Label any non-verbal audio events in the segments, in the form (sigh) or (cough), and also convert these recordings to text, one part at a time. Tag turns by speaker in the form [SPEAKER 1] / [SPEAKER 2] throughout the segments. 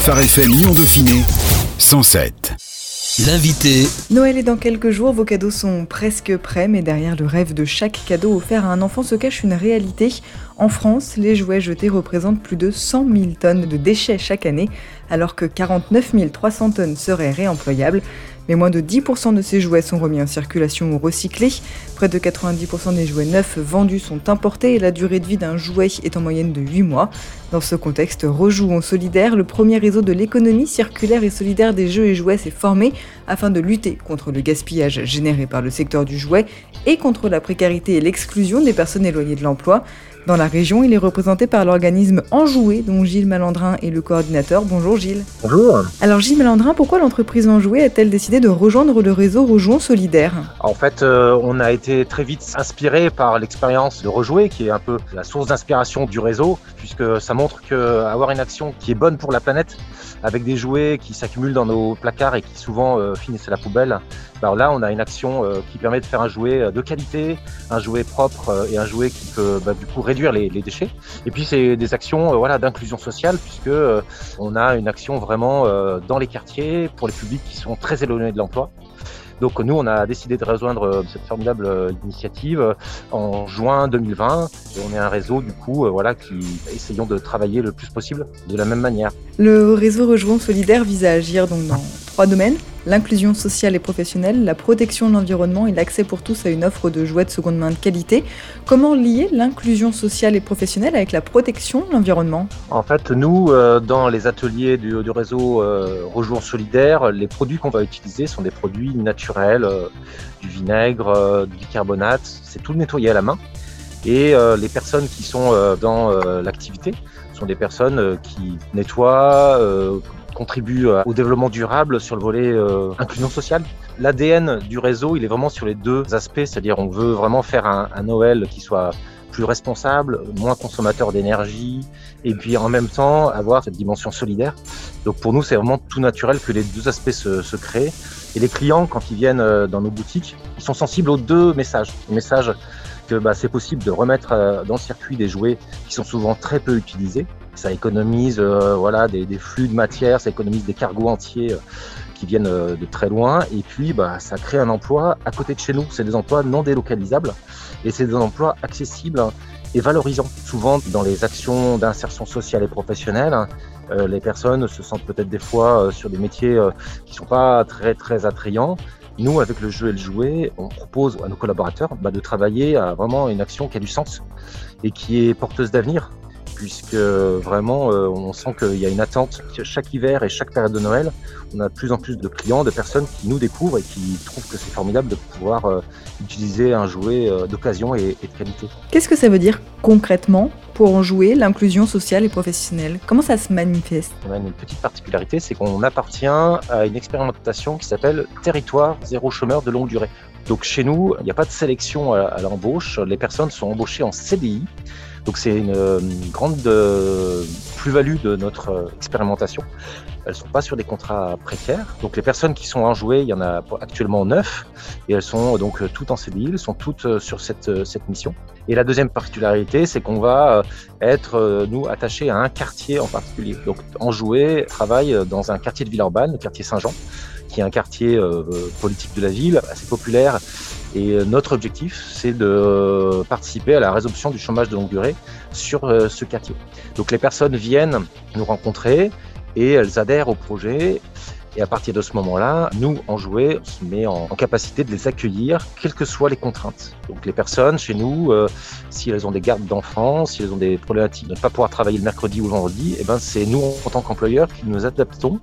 [SPEAKER 1] Phare FM Lyon Dauphiné 107.
[SPEAKER 2] L'invité.
[SPEAKER 3] Noël est dans quelques jours, vos cadeaux sont presque prêts, mais derrière le rêve de chaque cadeau offert à un enfant se cache une réalité. En France, les jouets jetés représentent plus de 100 000 tonnes de déchets chaque année, alors que 49 300 tonnes seraient réemployables. Mais moins de 10% de ces jouets sont remis en circulation ou recyclés. Près de 90% des jouets neufs vendus sont importés et la durée de vie d'un jouet est en moyenne de 8 mois. Dans ce contexte, Rejouons Solidaire, le premier réseau de l'économie circulaire et solidaire des jeux et jouets, s'est formé afin de lutter contre le gaspillage généré par le secteur du jouet et contre la précarité et l'exclusion des personnes éloignées de l'emploi. Dans la région, il est représenté par l'organisme Enjoué, dont Gilles Malandrin est le coordinateur. Bonjour Gilles.
[SPEAKER 4] Bonjour.
[SPEAKER 3] Alors Gilles Malandrin, pourquoi l'entreprise Enjoué a-t-elle décidé de rejoindre le réseau Rejouons Solidaire?
[SPEAKER 4] En fait, euh, on a été très vite inspiré par l'expérience de Rejouer, qui est un peu la source d'inspiration du réseau, puisque ça montre que avoir une action qui est bonne pour la planète, avec des jouets qui s'accumulent dans nos placards et qui souvent euh, finissent à la poubelle, bah là on a une action euh, qui permet de faire un jouet de qualité, un jouet propre et un jouet qui peut bah, du coup réduire les, déchets. Et puis c'est des actions d'inclusion sociale puisque on a une action vraiment dans les quartiers pour les publics qui sont très éloignés de l'emploi. Donc nous, on a décidé de rejoindre cette formidable initiative en juin 2020 et on est un réseau du coup voilà qui essayons de travailler le plus possible de la même manière.
[SPEAKER 3] Le réseau Rejoint Solidaire vise à agir donc dans trois domaines l'inclusion sociale et professionnelle, la protection de l'environnement et l'accès pour tous à une offre de jouets de seconde main de qualité. Comment lier l'inclusion sociale et professionnelle avec la protection de l'environnement?
[SPEAKER 4] En fait, nous, euh, dans les ateliers du, réseau euh, Rejour Solidaire, les produits qu'on va utiliser sont des produits naturels, euh, du vinaigre, du bicarbonate, c'est tout nettoyé à la main. Et les personnes qui sont dans l'activité sont des personnes qui nettoient, contribue au développement durable sur le volet euh, inclusion sociale. L'ADN du réseau, il est vraiment sur les deux aspects, c'est-à-dire on veut vraiment faire un, un Noël qui soit plus responsable, moins consommateur d'énergie, et puis en même temps avoir cette dimension solidaire. Donc pour nous, c'est vraiment tout naturel que les deux aspects se, se créent. Et les clients, quand ils viennent dans nos boutiques, ils sont sensibles aux deux messages. Le message que bah, c'est possible de remettre dans le circuit des jouets qui sont souvent très peu utilisés. Ça économise euh, voilà des, flux de matière, ça économise des cargos entiers euh, qui viennent euh, de très loin. Et puis bah, ça crée un emploi à côté de chez nous. C'est des emplois non délocalisables et c'est des emplois accessibles et valorisants. Souvent dans les actions d'insertion sociale et professionnelle, euh, les personnes se sentent peut-être des fois sur des métiers qui sont pas très très attrayants. Nous, avec le jeu et le jouet, on propose à nos collaborateurs bah, de travailler à vraiment une action qui a du sens et qui est porteuse d'avenir puisque vraiment euh, on sent qu'il y a une attente chaque hiver et chaque période de Noël. On a de plus en plus de clients, de personnes qui nous découvrent et qui trouvent que c'est formidable de pouvoir euh, utiliser un jouet euh, d'occasion et, de qualité.
[SPEAKER 3] Qu'est-ce que ça veut dire concrètement pour en jouer l'inclusion sociale et professionnelle? Comment ça se manifeste?
[SPEAKER 4] On a une petite particularité, c'est qu'on appartient à une expérimentation qui s'appelle Territoire zéro chômeur de longue durée. Donc chez nous, il n'y a pas de sélection à l'embauche, les personnes sont embauchées en CDI. Donc c'est une, grande euh, plus-value de notre euh, expérimentation. Elles sont pas sur des contrats précaires. Donc les personnes qui sont enjouées, il y en a actuellement neuf, et elles sont donc toutes en CDI, elles sont toutes sur cette, mission. Et la deuxième particularité, c'est qu'on va être, nous, attachés à un quartier en particulier. Donc enjoué travaille dans un quartier de Villeurbanne, le quartier Saint-Jean, qui est un quartier euh, politique de la ville, assez populaire. Et notre objectif, c'est de participer à la résolution du chômage de longue durée sur euh, ce quartier. Donc les personnes viennent nous rencontrer et elles adhèrent au projet. Et à partir de ce moment-là, nous, en jouet, on se met en, capacité de les accueillir, quelles que soient les contraintes. Donc les personnes chez nous, euh, si elles ont des gardes d'enfants, si elles ont des problématiques de ne pas pouvoir travailler le mercredi ou le vendredi, eh ben c'est nous, en tant qu'employeurs, qui nous adaptons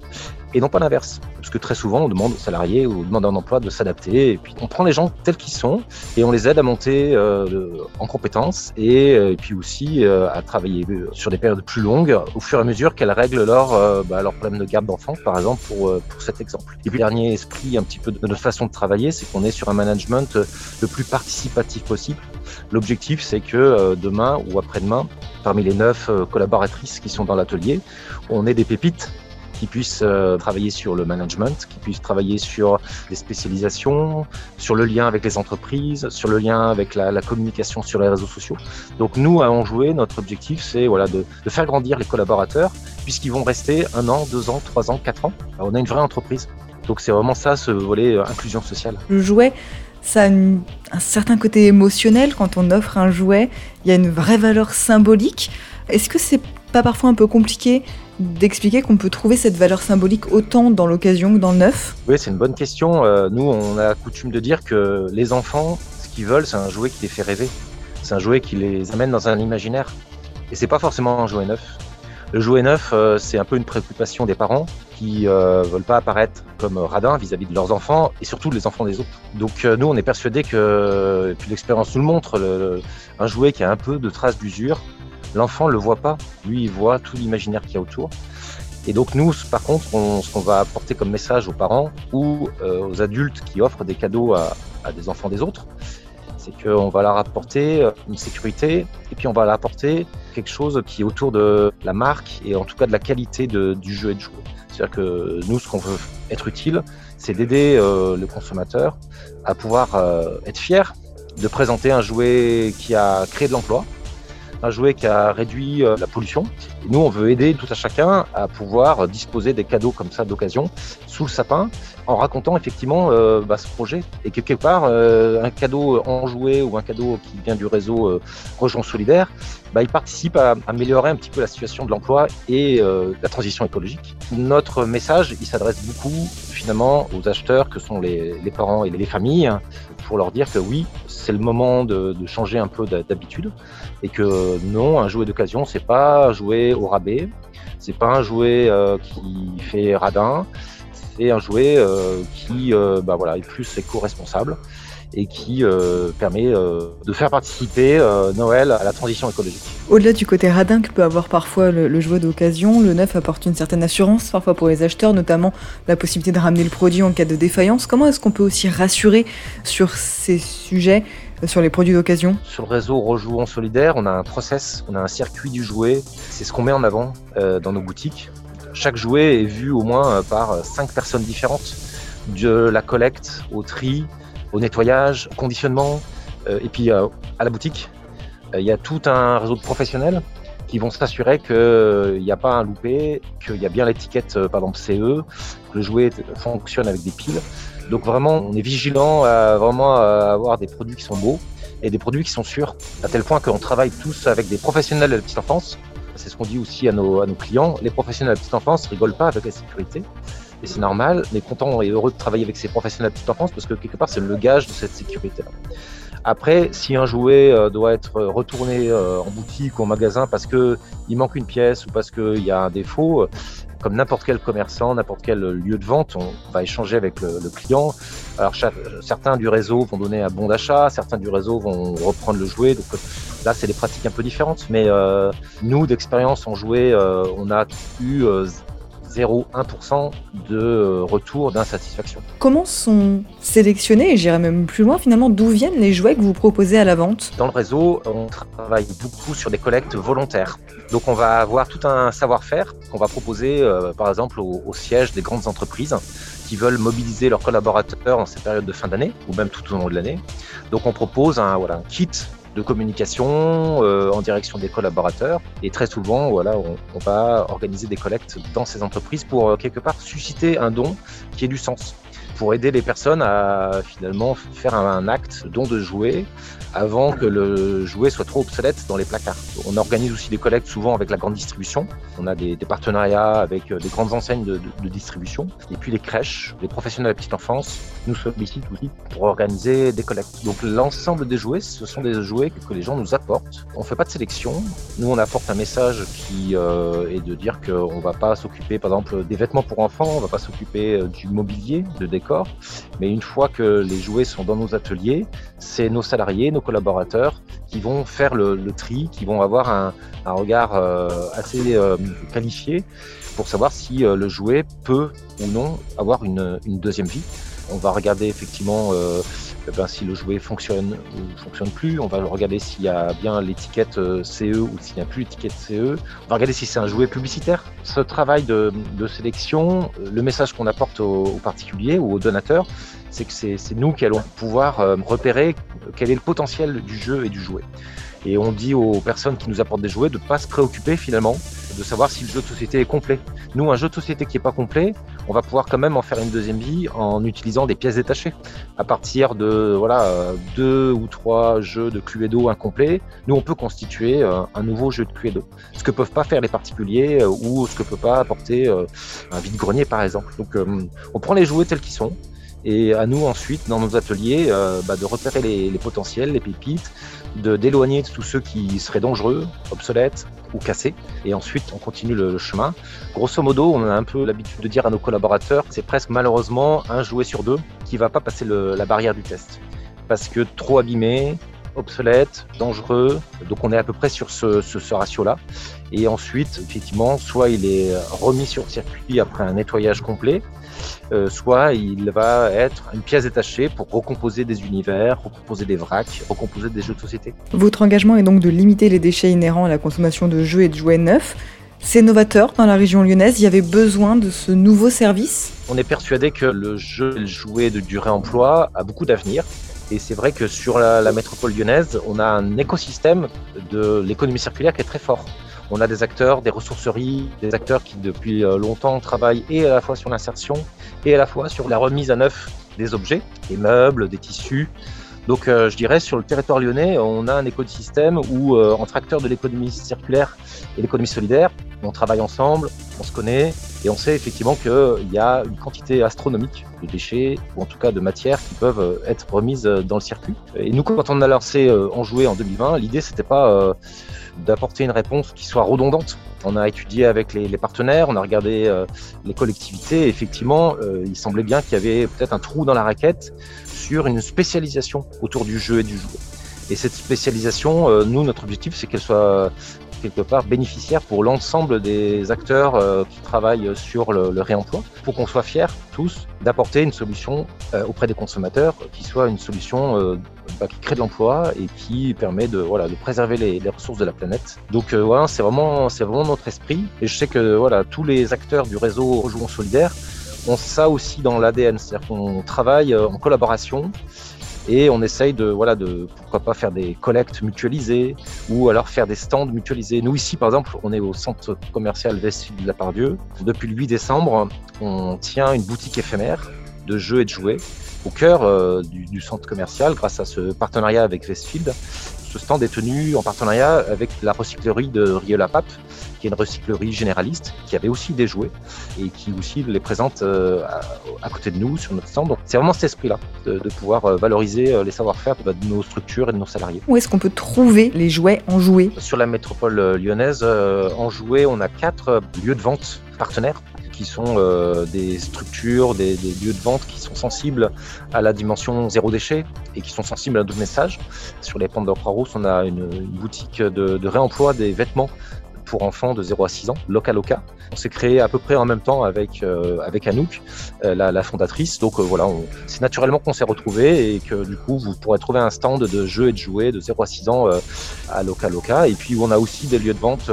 [SPEAKER 4] et non pas l'inverse. Parce que très souvent, on demande aux salariés ou aux demandeurs d'emploi de s'adapter. Et puis, on prend les gens tels qu'ils sont et on les aide à monter euh, en compétences et, euh, et, puis aussi euh, à travailler sur des périodes plus longues au fur et à mesure qu'elles règlent leur, euh, bah, leur problème de garde d'enfants, par exemple, pour, euh, pour cet exemple. Et puis, dernier esprit un petit peu de notre façon de travailler, c'est qu'on est sur un management le plus participatif possible. L'objectif, c'est que demain ou après-demain, parmi les neuf collaboratrices qui sont dans l'atelier, on ait des pépites qui puissent euh, travailler sur le management, qui puissent travailler sur les spécialisations, sur le lien avec les entreprises, sur le lien avec la, communication sur les réseaux sociaux. Donc nous, à Enjouer, notre objectif, c'est voilà, de, de, faire grandir les collaborateurs puisqu'ils vont rester un an, deux ans, trois ans, quatre ans. on a une vraie entreprise. Donc c'est vraiment ça, ce volet euh, inclusion sociale.
[SPEAKER 3] Le jouet, ça a un certain côté émotionnel quand on offre un jouet. Il y a une vraie valeur symbolique. Est-ce que c'est pas parfois un peu compliqué d'expliquer qu'on peut trouver cette valeur symbolique autant dans l'occasion que dans le neuf?
[SPEAKER 4] Oui, c'est une bonne question. Euh, nous, on a coutume de dire que les enfants, ce qu'ils veulent, c'est un jouet qui les fait rêver. C'est un jouet qui les amène dans un imaginaire. Et c'est pas forcément un jouet neuf. Le jouet neuf, euh, c'est un peu une préoccupation des parents qui euh, veulent pas apparaître comme radins vis-à-vis de leurs enfants et surtout les enfants des autres. Donc euh, nous, on est persuadés que, et puis l'expérience nous le montre, un jouet qui a un peu de traces d'usure, l'enfant le voit pas. Lui, il voit tout l'imaginaire qu'il y a autour. Et donc nous, par contre, on, ce qu'on va apporter comme message aux parents ou euh, aux adultes qui offrent des cadeaux à, des enfants des autres, c'est qu'on va leur apporter euh, une sécurité et puis on va leur apporter quelque chose qui est autour de la marque et en tout cas de la qualité du jeu et de jouer. C'est-à-dire que nous, ce qu'on veut être utile, c'est d'aider euh, le consommateur à pouvoir être fier de présenter un jouet qui a créé de l'emploi, un jouet qui a réduit euh, la pollution. Et nous, on veut aider tout à chacun à pouvoir disposer des cadeaux comme ça d'occasion sous le sapin en racontant effectivement euh, bah, ce projet. Et quelque part, euh, un cadeau en jouet ou un cadeau qui vient du réseau euh, Rejoint Solidaire, bah, il participe à améliorer un petit peu la situation de l'emploi et euh, la transition écologique. Notre message, il s'adresse beaucoup finalement aux acheteurs que sont les, parents et les familles pour leur dire que oui, c'est le moment de, de changer un peu d'habitude et que non, un jouet d'occasion, c'est pas un jouet au rabais, c'est pas un jouet qui fait radin, c'est un jouet euh, qui euh, bah, voilà, est plus éco-responsable et qui euh, permet euh, de faire participer euh, Noël à la transition écologique.
[SPEAKER 3] Au-delà du côté radin que peut avoir parfois le, le jouet d'occasion, le neuf apporte une certaine assurance parfois pour les acheteurs, notamment la possibilité de ramener le produit en cas de défaillance. Comment est-ce qu'on peut aussi rassurer sur ces sujets sur les produits d'occasion?
[SPEAKER 4] Sur le réseau Rejouons Solidaire, on a un process, on a un circuit du jouet. C'est ce qu'on met en avant dans nos boutiques. Chaque jouet est vu au moins par cinq personnes différentes, de la collecte au tri, au nettoyage, au conditionnement, euh, et puis euh, à la boutique. Il y a tout un réseau de professionnels qui vont s'assurer qu'il n'y a pas un loupé, qu'il y a bien l'étiquette, par exemple CE, que le jouet fonctionne avec des piles. Donc vraiment, on est vigilant à vraiment à avoir des produits qui sont beaux et des produits qui sont sûrs, à tel point qu'on travaille tous avec des professionnels de la petite enfance. C'est ce qu'on dit aussi à nos, clients. Les professionnels de la petite enfance rigolent pas avec la sécurité. Et c'est normal, est content et heureux de travailler avec ces professionnels de la petite enfance parce que quelque part, c'est le gage de cette sécurité-là. Après, si un jouet euh, doit être retourné euh, en boutique ou en magasin parce que il manque une pièce ou parce qu'il y a un défaut, euh, comme n'importe quel commerçant, n'importe quel lieu de vente, on va échanger avec le, client. Alors certains du réseau vont donner un bon d'achat, certains du réseau vont reprendre le jouet. Donc là, c'est des pratiques un peu différentes. Mais euh, nous, d'expérience en jouet, euh, on a eu euh, 0,1% de euh, retour d'insatisfaction.
[SPEAKER 3] Comment sont sélectionnés, et j'irai même plus loin finalement, d'où viennent les jouets que vous proposez à la vente?
[SPEAKER 4] Dans le réseau, on travaille beaucoup sur des collectes volontaires. Donc on va avoir tout un savoir-faire qu'on va proposer euh, par exemple au, au, siège des grandes entreprises qui veulent mobiliser leurs collaborateurs en cette période de fin d'année ou même tout au long de l'année. Donc on propose un, voilà, un kit de communication euh, en direction des collaborateurs. Et très souvent, voilà, on, va organiser des collectes dans ces entreprises pour euh, quelque part susciter un don qui ait du sens, pour aider les personnes à finalement faire un, un acte don de jouets avant que le jouet soit trop obsolète dans les placards. On organise aussi des collectes souvent avec la grande distribution. On a des, partenariats avec euh, des grandes enseignes de, distribution. Et puis les crèches, les professionnels de la petite enfance nous sollicitent aussi pour organiser des collectes. Donc l'ensemble des jouets, ce sont des jouets que, les gens nous apportent. On fait pas de sélection. Nous, on apporte un message qui euh, est de dire qu'on va pas s'occuper, par exemple, des vêtements pour enfants, on va pas s'occuper euh, du mobilier, de décor. Mais une fois que les jouets sont dans nos ateliers, c'est nos salariés, nos collaborateurs qui vont faire le, tri, qui vont avoir un, regard euh, assez euh, qualifié pour savoir si euh, le jouet peut ou non avoir une, deuxième vie. On va regarder effectivement ben, si le jouet fonctionne ou fonctionne plus. On va regarder s'il y a bien l'étiquette euh, CE ou s'il n'y a plus l'étiquette CE. On va regarder si c'est un jouet publicitaire. Ce travail de, sélection, le message qu'on apporte aux, aux, particuliers ou aux donateurs, c'est que c'est nous qui allons pouvoir euh, repérer quel est le potentiel du jeu et du jouet. Et on dit aux personnes qui nous apportent des jouets de ne pas se préoccuper finalement de savoir si le jeu de société est complet. Nous, un jeu de société qui n'est pas complet, on va pouvoir quand même en faire une deuxième vie en utilisant des pièces détachées. À partir de voilà deux ou trois jeux de Cluedo incomplets, nous on peut constituer euh, un nouveau jeu de Cluedo. Ce que peuvent pas faire les particuliers euh, ou ce que peut pas apporter euh, un vide-grenier par exemple. Donc on prend les jouets tels qu'ils sont et à nous ensuite dans nos ateliers bah, de repérer les, potentiels, les pépites, de d'éloigner tous ceux qui seraient dangereux, obsolètes ou cassés. Et ensuite, on continue le, chemin. Grosso modo, on a un peu l'habitude de dire à nos collaborateurs, c'est presque malheureusement un jouet sur deux qui va pas passer la barrière du test. Parce que trop abîmé, obsolète, dangereux. Donc on est à peu près sur ce, ce, ratio-là. Et ensuite, effectivement, soit il est remis sur circuit après un nettoyage complet, euh, soit il va être une pièce détachée pour recomposer des univers, recomposer des vracs, recomposer des jeux de société.
[SPEAKER 3] Votre engagement est donc de limiter les déchets inhérents à la consommation de jeux et de jouets neufs. C'est novateur dans la région lyonnaise, il y avait besoin de ce nouveau service?
[SPEAKER 4] On est persuadé que le jeu et le jouet de durée emploi a beaucoup d'avenir. Et c'est vrai que sur la, la métropole lyonnaise, on a un écosystème de l'économie circulaire qui est très fort. On a des acteurs, des ressourceries, des acteurs qui depuis euh, longtemps travaillent et à la fois sur l'insertion et à la fois sur la remise à neuf des objets, des meubles, des tissus. Donc euh, je dirais sur le territoire lyonnais, on a un écosystème où euh, entre acteurs de l'économie circulaire et l'économie solidaire, on travaille ensemble, on se connaît et on sait effectivement qu'il y a une quantité astronomique de déchets ou en tout cas de matières qui peuvent être remises dans le circuit. Et nous, quand on a lancé En Jouer en 2020, l'idée c'était pas d'apporter une réponse qui soit redondante. On a étudié avec les, partenaires, on a regardé euh, les collectivités. Et effectivement, euh, il semblait bien qu'il y avait peut-être un trou dans la raquette sur une spécialisation autour du jeu et du jouet. Et cette spécialisation, euh, nous, notre objectif, c'est qu'elle soit quelque part bénéficiaire pour l'ensemble des acteurs euh, qui travaillent sur le, le réemploi, pour qu'on soit fiers tous d'apporter une solution euh, auprès des consommateurs qui soit une solution euh, bah, qui crée de l'emploi et qui permet de voilà de préserver les, ressources de la planète. Donc voilà, c'est vraiment vraiment notre esprit et je sais que voilà tous les acteurs du réseau Rejouons Solidaire ont ça aussi dans l'ADN, c'est-à-dire qu'on travaille en collaboration et on essaye de voilà de pourquoi pas faire des collectes mutualisées ou alors faire des stands mutualisés. Nous ici par exemple, on est au centre commercial Westfield de la Pardieu. Depuis le 8 décembre, on tient une boutique éphémère de jeux et de jouets au cœur euh, du, centre commercial grâce à ce partenariat avec Westfield. Ce stand est tenu en partenariat avec la recyclerie de Rieux-la-Pape qui est une recyclerie généraliste, qui avait aussi des jouets et qui aussi les présente euh, à, à, côté de nous sur notre stand. Donc c'est vraiment cet esprit-là, de, de, pouvoir euh, valoriser euh, les savoir-faire de, de, nos structures et de nos salariés.
[SPEAKER 3] Où est-ce qu'on peut trouver les jouets en jouets?
[SPEAKER 4] Sur la métropole lyonnaise, en jouets, on a quatre lieux de vente partenaires qui sont euh, des structures, des, des, lieux de vente qui sont sensibles à la dimension zéro déchet et qui sont sensibles à nos messages. Sur les pentes d'Ocra-Rousse, on a une, une boutique de, de, réemploi des vêtements pour enfants de 0 à 6 ans, Loca Loca. On s'est créé à peu près en même temps avec, euh, avec Anouk, euh, la, fondatrice. Donc euh, voilà, c'est naturellement qu'on s'est retrouvés et que du coup, vous pourrez trouver un stand de jeux et de jouets de 0 à 6 ans à Loca Loca. Et puis on a aussi des lieux de vente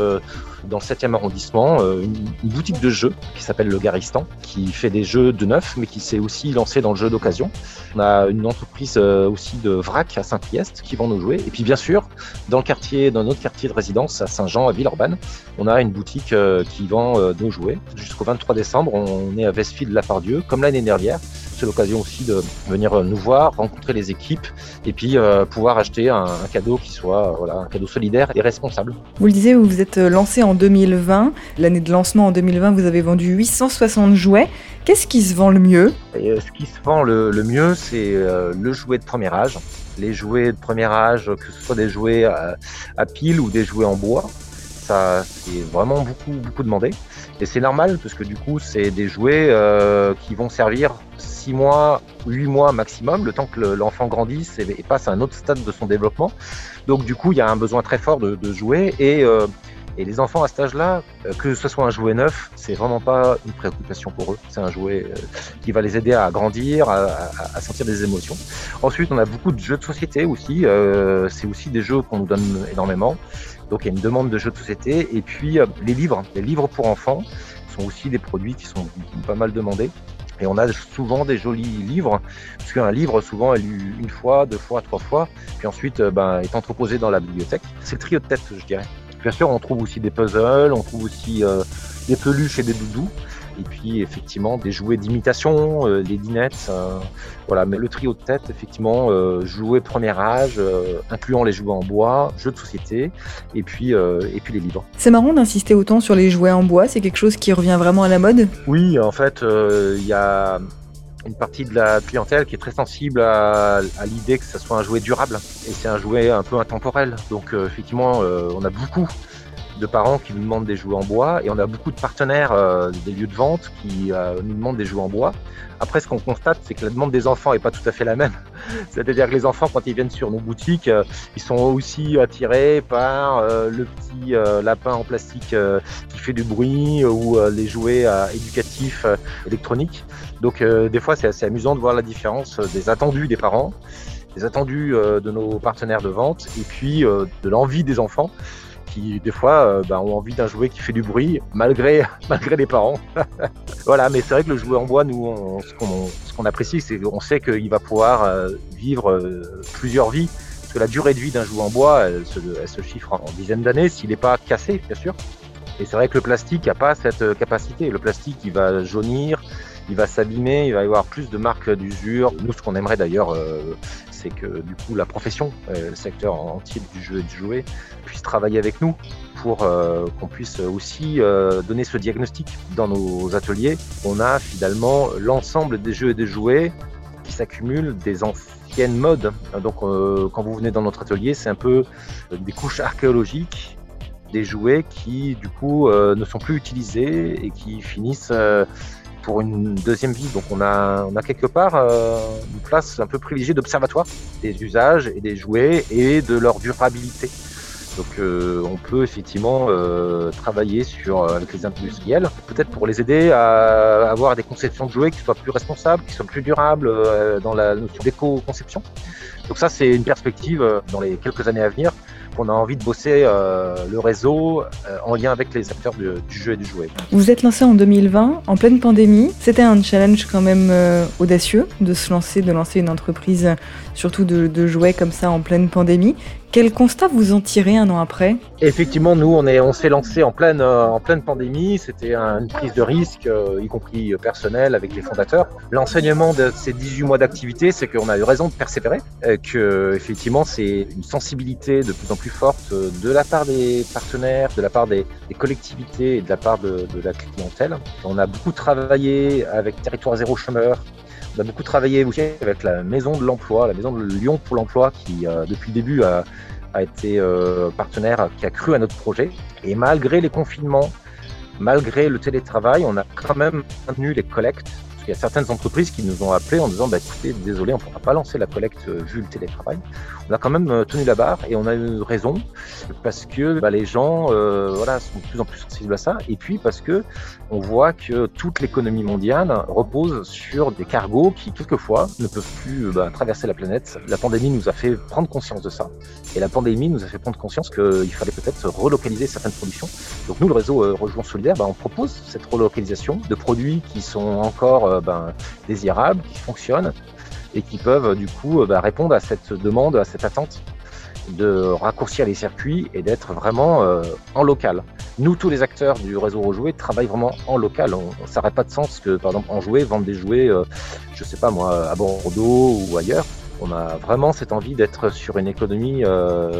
[SPEAKER 4] dans le 7e arrondissement, une, une, boutique de jeux qui s'appelle Le Garistan, qui fait des jeux de neuf, mais qui s'est aussi lancé dans le jeu d'occasion. On a une entreprise aussi de vrac à Saint-Priest qui vend nos jouets. Et puis bien sûr, dans le quartier, dans notre quartier de résidence à Saint-Jean, à Villeurbanne, on a une boutique euh, qui vend euh, nos jouets. Jusqu'au 23 décembre, on est à Westfield Lapardieu, comme l'année dernière. C'est l'occasion aussi de venir nous voir, rencontrer les équipes et puis euh, pouvoir acheter un, un, cadeau qui soit voilà, un cadeau solidaire et responsable.
[SPEAKER 3] Vous le disiez, vous vous êtes lancé en 2020. L'année de lancement en 2020, vous avez vendu 860 jouets. Qu'est-ce qui se vend le mieux?
[SPEAKER 4] Et, Ce qui se vend le, le mieux, c'est euh, le jouet de premier âge. Les jouets de premier âge, que ce soit des jouets à, à pile ou des jouets en bois, ça c'est vraiment beaucoup beaucoup demandé et c'est normal parce que du coup c'est des jouets euh, qui vont servir 6 mois 8 mois maximum le temps que l'enfant grandisse et, passe à un autre stade de son développement donc du coup il y a un besoin très fort de, de jouer et euh, et les enfants à cet âge-là, euh, que ce soit un jouet neuf, c'est vraiment pas une préoccupation pour eux. C'est un jouet euh, qui va les aider à grandir, à, à, à, sentir des émotions. Ensuite, on a beaucoup de jeux de société aussi. Euh, c'est aussi des jeux qu'on nous donne énormément. Donc il y a une demande de jeux de société. Et puis euh, les livres, les livres pour enfants sont aussi des produits qui sont pas mal demandés. Et on a souvent des jolis livres, parce qu'un livre souvent est lu une fois, deux fois, trois fois, puis ensuite ben, est entreposé dans la bibliothèque. C'est le trio de tête, je dirais bien sûr, on trouve aussi des puzzles, on trouve aussi des peluches et des doudous. Et puis effectivement des jouets d'imitation, euh, les dinettes, euh, voilà. Mais le trio de tête, effectivement, euh, jouets premier âge, incluant les jouets en bois, jeux de société, et puis et puis les livres.
[SPEAKER 3] C'est marrant d'insister autant sur les jouets en bois. C'est quelque chose qui revient vraiment à la mode?
[SPEAKER 4] Oui, en fait, il y a une partie de la clientèle qui est très sensible à, à l'idée que ce soit un jouet durable et c'est un jouet un peu intemporel. Donc effectivement, on a beaucoup de parents qui nous demandent des jouets en bois et on a beaucoup de partenaires euh, des lieux de vente qui euh, nous demandent des jouets en bois. Après, ce qu'on constate, c'est que la demande des enfants est pas tout à fait la même. (laughs) C'est-à-dire que les enfants, quand ils viennent sur nos boutiques, euh, ils sont aussi attirés par le petit lapin en plastique qui fait du bruit ou les jouets éducatifs électroniques. Donc, des fois, c'est assez amusant de voir la différence des attendus des parents, des attendus de nos partenaires de vente et puis de l'envie des enfants des fois euh, bah, ont envie d'un jouet qui fait du bruit malgré, (laughs) malgré les parents. (laughs) voilà, mais c'est vrai que le jouet en bois, nous, ce qu'on apprécie, c'est qu'on sait qu'il va pouvoir euh, vivre euh, plusieurs vies. Parce que la durée de vie d'un jouet en bois, elle se, chiffre en dizaines d'années, s'il n'est pas cassé, bien sûr. Et c'est vrai que le plastique n'a pas cette capacité. Le plastique, il va jaunir, il va s'abîmer, il va y avoir plus de marques d'usure. Nous, ce qu'on aimerait d'ailleurs, c'est que du coup la profession, euh, le secteur entier du jeu et du jouet, puisse travailler avec nous pour euh, qu'on puisse aussi euh, donner ce diagnostic dans nos ateliers. On a finalement l'ensemble des jeux et des jouets qui s'accumulent des anciennes modes. Donc quand vous venez dans notre atelier, c'est un peu des couches archéologiques des jouets qui du coup ne sont plus utilisés et qui finissent pour une deuxième vie. Donc on a, on a quelque part euh, une place un peu privilégiée d'observatoire des usages et des jouets et de leur durabilité. Donc euh, on peut effectivement euh, travailler sur avec les industriels, peut-être pour les aider à avoir des conceptions de jouets qui soient plus responsables, qui soient plus durables dans la notion d'éco-conception. Donc ça c'est une perspective dans les quelques années à venir qu'on a envie de bosser euh, le réseau euh, en lien avec les acteurs du, jeu et du jouet.
[SPEAKER 3] Vous êtes lancé en 2020, en pleine pandémie. C'était un challenge quand même euh, audacieux de se lancer, de lancer une entreprise, surtout de, de jouets comme ça en pleine pandémie. Quel constat vous en tirez un an après?
[SPEAKER 4] Effectivement, nous, on, est, on s'est lancé en pleine, euh, en pleine pandémie. C'était une prise de risque, euh, y compris personnelle, avec les fondateurs. L'enseignement de ces 18 mois d'activité, c'est qu'on a eu raison de persévérer, euh, que effectivement, c'est une sensibilité de plus en plus forte de la part des partenaires, de la part des, collectivités et de la part de, la clientèle. On a beaucoup travaillé avec Territoire Zéro Chômeur, on a beaucoup travaillé avec la Maison de l'Emploi, la Maison de Lyon pour l'Emploi, qui euh, depuis le début a, été euh, partenaire, qui a cru à notre projet. Et malgré les confinements, malgré le télétravail, on a quand même maintenu les collectes. Qu'il y a certaines entreprises qui nous ont appelés en disant bah, écoutez, désolé, on ne pourra pas lancer la collecte euh, vu le télétravail on a quand même euh, tenu la barre et on a eu raison parce que bah, les gens euh, voilà, sont de plus en plus sensibles à ça et puis parce que on voit que toute l'économie mondiale repose sur des cargos qui quelquefois ne peuvent plus bah, traverser la planète. La pandémie nous a fait prendre conscience de ça et la pandémie nous a fait prendre conscience qu'il fallait peut-être relocaliser certaines productions. Donc nous, le réseau euh, Solidaire, bah, on propose cette relocalisation de produits qui sont encore ben, désirables, qui fonctionnent et qui peuvent du coup euh, bah, répondre à cette demande, à cette attente de raccourcir les circuits et d'être vraiment euh, en local. Nous, tous les acteurs du réseau Rejoué travaillent vraiment en local. On, ça n'aurait pas de sens que, par exemple, en jouet, vendre des jouets, euh, je sais pas moi, à Bordeaux ou ailleurs. On a vraiment cette envie d'être sur une économie,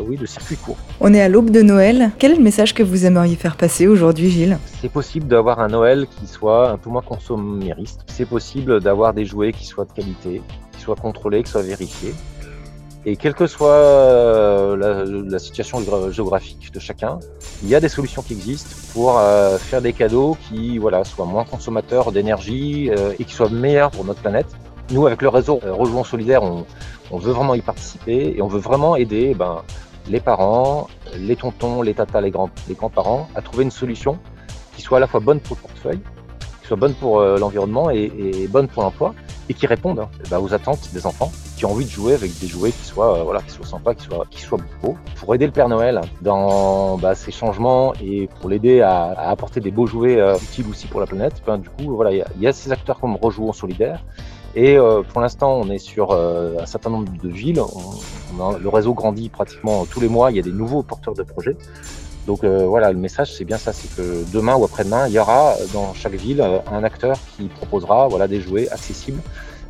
[SPEAKER 4] oui, de circuit court.
[SPEAKER 3] On est à l'aube de Noël. Quel est le message que vous aimeriez faire passer aujourd'hui, Gilles?
[SPEAKER 4] C'est possible d'avoir un Noël qui soit un peu moins consommériste. C'est possible d'avoir des jouets qui soient de qualité, soit contrôlé, que soit vérifié. Et quelle que soit euh, la, situation géographique de chacun, il y a des solutions qui existent pour euh, faire des cadeaux qui voilà, soient moins consommateurs d'énergie euh, et qui soient meilleurs pour notre planète. Nous, avec le réseau Rejouons Solidaire, on, veut vraiment y participer et on veut vraiment aider ben, les parents, les tontons, les tatas, les, grands, les grands-parents à trouver une solution qui soit à la fois bonne pour le portefeuille, qui soit bonne pour l'environnement et, bonne pour l'emploi et qui répondent hein, bah, aux attentes des enfants qui ont envie de jouer avec des jouets qui soient, euh, voilà, qui soient sympas, qui soient, beaux. Pour aider le Père Noël dans bah, ces changements et pour l'aider à, apporter des beaux jouets euh, utiles aussi pour la planète, ben, du coup, voilà, il y, a ces acteurs comme Rejouons Solidaire. Et euh, pour l'instant, on est sur euh, un certain nombre de villes. Le réseau grandit pratiquement tous les mois. Il y a des nouveaux porteurs de projets. Donc euh, voilà, le message c'est bien ça, c'est que demain ou après-demain, il y aura dans chaque ville un acteur qui proposera voilà, des jouets accessibles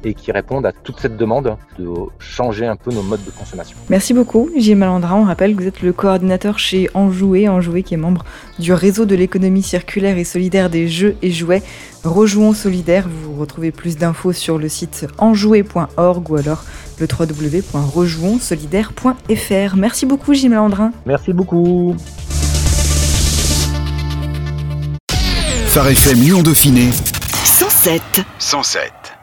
[SPEAKER 4] et qui répondent à toute cette demande de changer un peu nos modes de consommation.
[SPEAKER 3] Merci beaucoup, Gilles Malandra. On rappelle que vous êtes le coordinateur chez Enjoué, Enjoué qui est membre du réseau de l'économie circulaire et solidaire des jeux et jouets. Rejouons solidaire, vous retrouvez plus d'infos sur le site enjoué.org ou alors le www.rejouonsolidaire.fr. Merci beaucoup Gilles Malandrin.
[SPEAKER 4] Merci beaucoup.
[SPEAKER 1] Phare FM Lyon Dauphiné
[SPEAKER 2] 107.
[SPEAKER 1] 107.